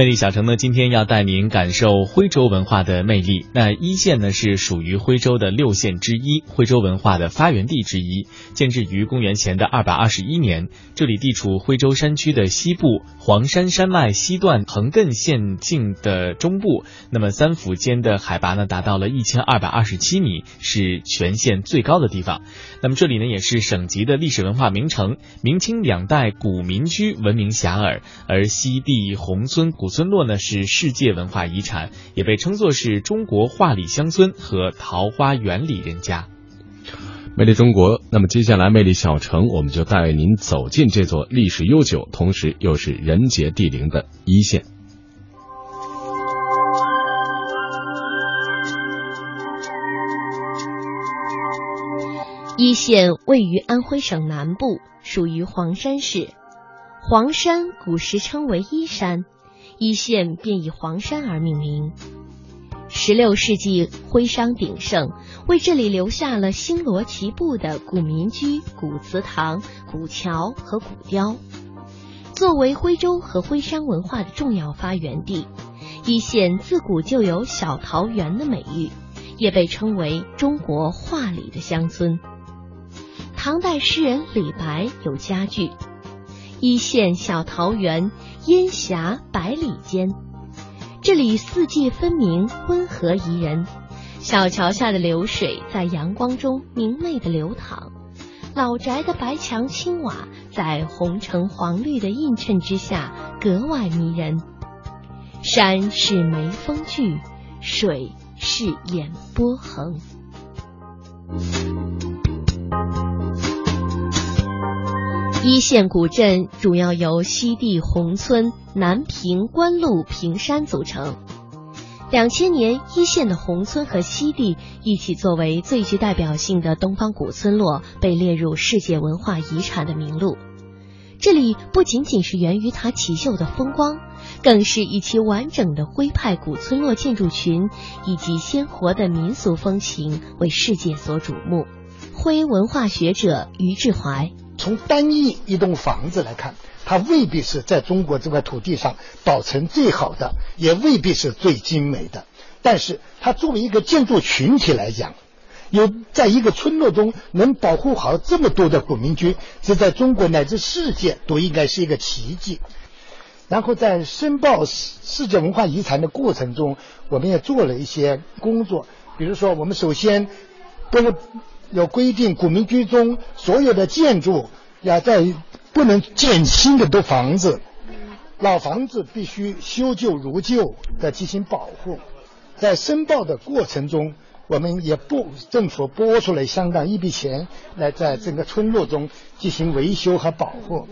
魅力小城呢，今天要带您感受徽州文化的魅力。那一县呢，是属于徽州的六县之一，徽州文化的发源地之一。建制于公元前的二百二十一年，这里地处徽州山区的西部，黄山山脉西段横亘县境的中部。那么三府间的海拔呢，达到了一千二百二十七米，是全县最高的地方。那么这里呢，也是省级的历史文化名城，明清两代古民居闻名遐迩。而西递宏村。古村落呢是世界文化遗产，也被称作是中国画里乡村和桃花源里人家。魅力中国，那么接下来魅力小城，我们就带您走进这座历史悠久，同时又是人杰地灵的一线。一线位于安徽省南部，属于黄山市。黄山古时称为一山。一县便以黄山而命名。十六世纪徽商鼎盛，为这里留下了星罗棋布的古民居、古祠堂、古桥和古雕。作为徽州和徽商文化的重要发源地，一县自古就有“小桃源”的美誉，也被称为中国画里的乡村。唐代诗人李白有佳句。一线小桃源，烟霞百里间。这里四季分明，温和宜人。小桥下的流水在阳光中明媚的流淌，老宅的白墙青瓦在红橙黄绿的映衬之下格外迷人。山是眉峰聚，水是眼波横。一线古镇主要由西递宏村、南平关路平山组成。两千年，一线的宏村和西递一起作为最具代表性的东方古村落，被列入世界文化遗产的名录。这里不仅仅是源于它奇秀的风光，更是以其完整的徽派古村落建筑群以及鲜活的民俗风情为世界所瞩目。徽文化学者于志怀。从单一一栋房子来看，它未必是在中国这块土地上保存最好的，也未必是最精美的。但是它作为一个建筑群体来讲，有在一个村落中能保护好这么多的古民居，这在中国乃至世界都应该是一个奇迹。然后在申报世世界文化遗产的过程中，我们也做了一些工作，比如说我们首先跟。有规定古民居中所有的建筑要在不能建新的都房子，老房子必须修旧如旧的进行保护。在申报的过程中，我们也不政府拨出来相当一笔钱来在整个村落中进行维修和保护。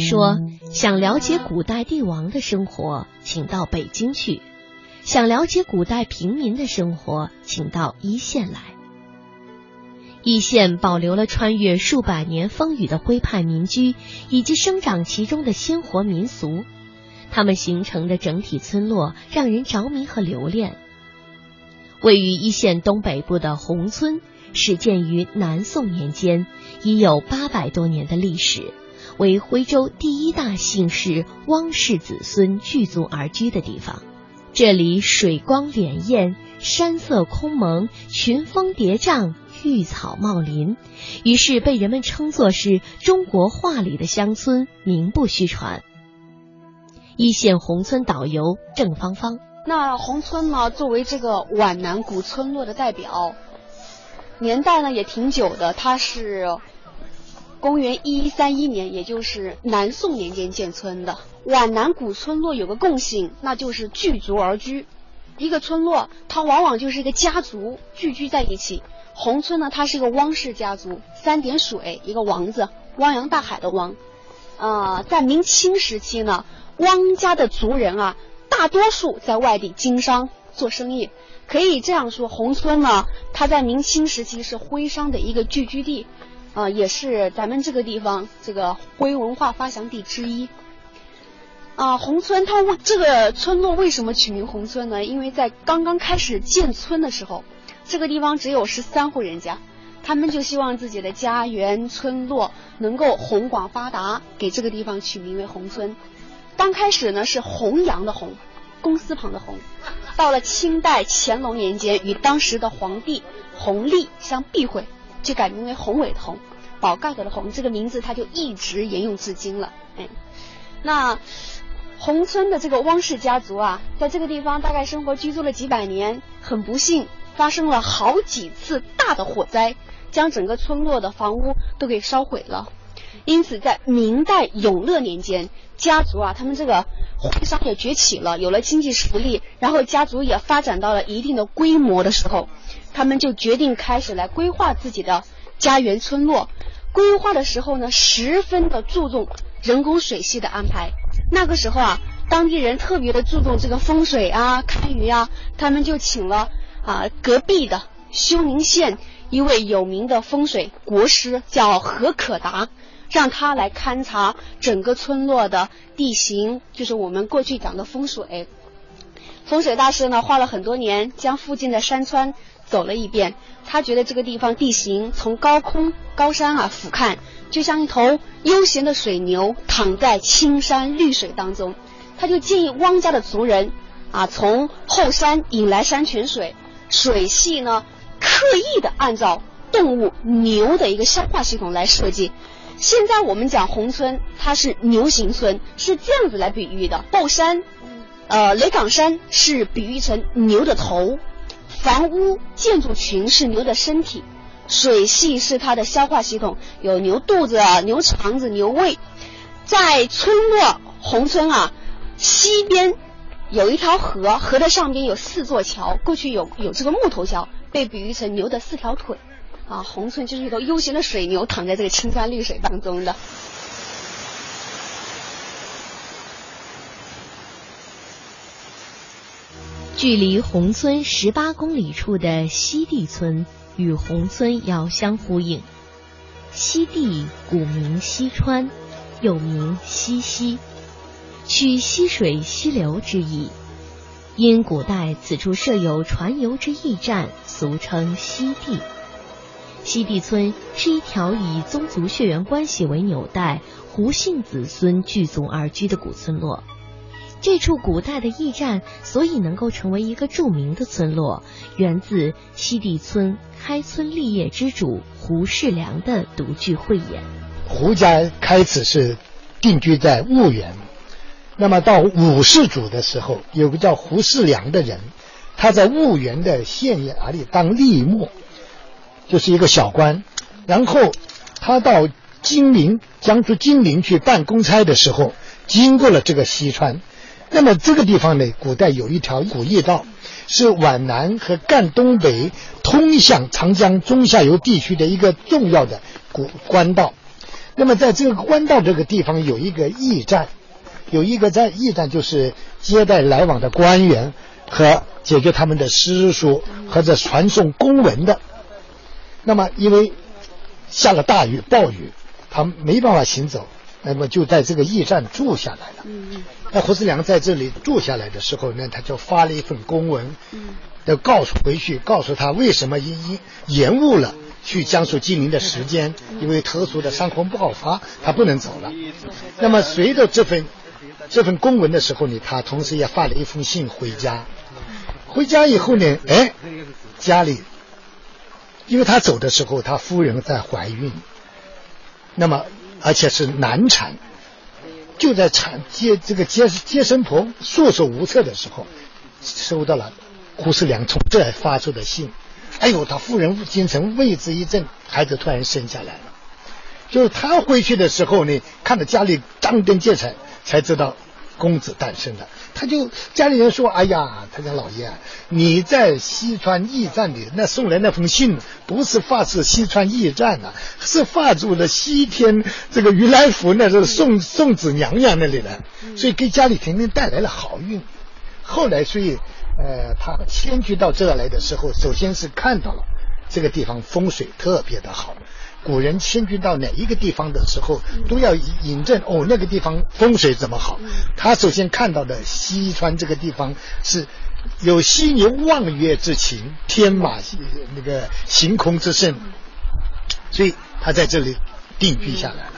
说想了解古代帝王的生活，请到北京去；想了解古代平民的生活，请到一线来。一线保留了穿越数百年风雨的徽派民居，以及生长其中的鲜活民俗，它们形成的整体村落让人着迷和留恋。位于一线东北部的宏村，始建于南宋年间，已有八百多年的历史。为徽州第一大姓氏汪氏子孙聚族而居的地方，这里水光潋滟，山色空蒙，群峰叠嶂，绿草茂林，于是被人们称作是中国画里的乡村，名不虚传。一线宏村导游郑芳芳，那宏村呢，作为这个皖南古村落的代表，年代呢也挺久的，它是。公元一一三一年，也就是南宋年间建村的皖南古村落有个共性，那就是聚族而居。一个村落，它往往就是一个家族聚居在一起。宏村呢，它是一个汪氏家族，三点水一个王字，汪洋大海的汪。啊，在明清时期呢，汪家的族人啊，大多数在外地经商做生意。可以这样说，宏村呢，它在明清时期是徽商的一个聚居地。啊，也是咱们这个地方这个徽文化发祥地之一。啊，宏村它为这个村落为什么取名宏村呢？因为在刚刚开始建村的时候，这个地方只有十三户人家，他们就希望自己的家园村落能够宏广发达，给这个地方取名为宏村。刚开始呢是弘扬的弘，公司旁的弘，到了清代乾隆年间，与当时的皇帝弘历相避讳，就改名为宏伟的宏，宝盖头的红，这个名字它就一直沿用至今了。哎，那。宏村的这个汪氏家族啊，在这个地方大概生活居住了几百年，很不幸发生了好几次大的火灾，将整个村落的房屋都给烧毁了。因此，在明代永乐年间，家族啊，他们这个徽商也崛起了，有了经济实力，然后家族也发展到了一定的规模的时候，他们就决定开始来规划自己的家园村落。规划的时候呢，十分的注重人工水系的安排。那个时候啊，当地人特别的注重这个风水啊、堪舆啊，他们就请了啊隔壁的休宁县一位有名的风水国师，叫何可达，让他来勘察整个村落的地形，就是我们过去讲的风水。风水大师呢，花了很多年，将附近的山川走了一遍，他觉得这个地方地形从高空高山啊俯瞰。就像一头悠闲的水牛躺在青山绿水当中，他就建议汪家的族人啊，从后山引来山泉水，水系呢刻意的按照动物牛的一个消化系统来设计。现在我们讲宏村，它是牛形村，是这样子来比喻的。后山，呃，雷岗山是比喻成牛的头，房屋建筑群是牛的身体。水系是它的消化系统，有牛肚子、牛肠子、牛胃。在村落红村啊，西边有一条河，河的上边有四座桥，过去有有这个木头桥，被比喻成牛的四条腿。啊，宏村就是一头悠闲的水牛，躺在这个青山绿水当中的。距离宏村十八公里处的西地村。与宏村遥相呼应。西地古名西川，又名西溪，取溪水溪流之意。因古代此处设有船游之驿站，俗称西地。西地村是一条以宗族血缘关系为纽带、胡姓子孙聚族而居的古村落。这处古代的驿站，所以能够成为一个著名的村落，源自西地村开村立业之主胡世良的独具慧眼。胡家开始是定居在婺源，那么到五世祖的时候，有个叫胡世良的人，他在婺源的县衙里当吏目，就是一个小官，然后他到金陵，江苏金陵去办公差的时候，经过了这个西川。那么这个地方呢，古代有一条古驿道，是皖南和赣东北通向长江中下游地区的一个重要的古官道。那么在这个官道这个地方有一个驿站，有一个在驿站就是接待来往的官员和解决他们的私书或者传送公文的。那么因为下了大雨暴雨，他没办法行走，那么就在这个驿站住下来了。那胡思良在这里住下来的时候呢，他就发了一份公文，要告诉回去，告诉他为什么因因延误了去江苏金陵的时间，因为特殊的伤风爆发，他不能走了。那么随着这份这份公文的时候呢，他同时也发了一封信回家。回家以后呢，哎，家里，因为他走的时候，他夫人在怀孕，那么而且是难产。就在产接这个接接生婆束手无策的时候，收到了胡世良从这儿发出的信。哎呦，他夫人精神为之一振，孩子突然生下来了。就是他回去的时候呢，看到家里张灯结彩，才知道。公子诞生了，他就家里人说：“哎呀，他家老爷，你在西川驿站里那送来那封信，不是发自西川驿站呐，是发自了西天这个如来佛那是送送子娘娘那里的，所以给家里肯定带来了好运。后来，所以呃，他迁居到这来的时候，首先是看到了这个地方风水特别的好，古人迁居到哪一个地方的时候，都要引证哦，那个地方风水怎么好。他首先看到的西川这个地方是有犀牛望月之情，天马那个行空之盛，所以他在这里定居下来了。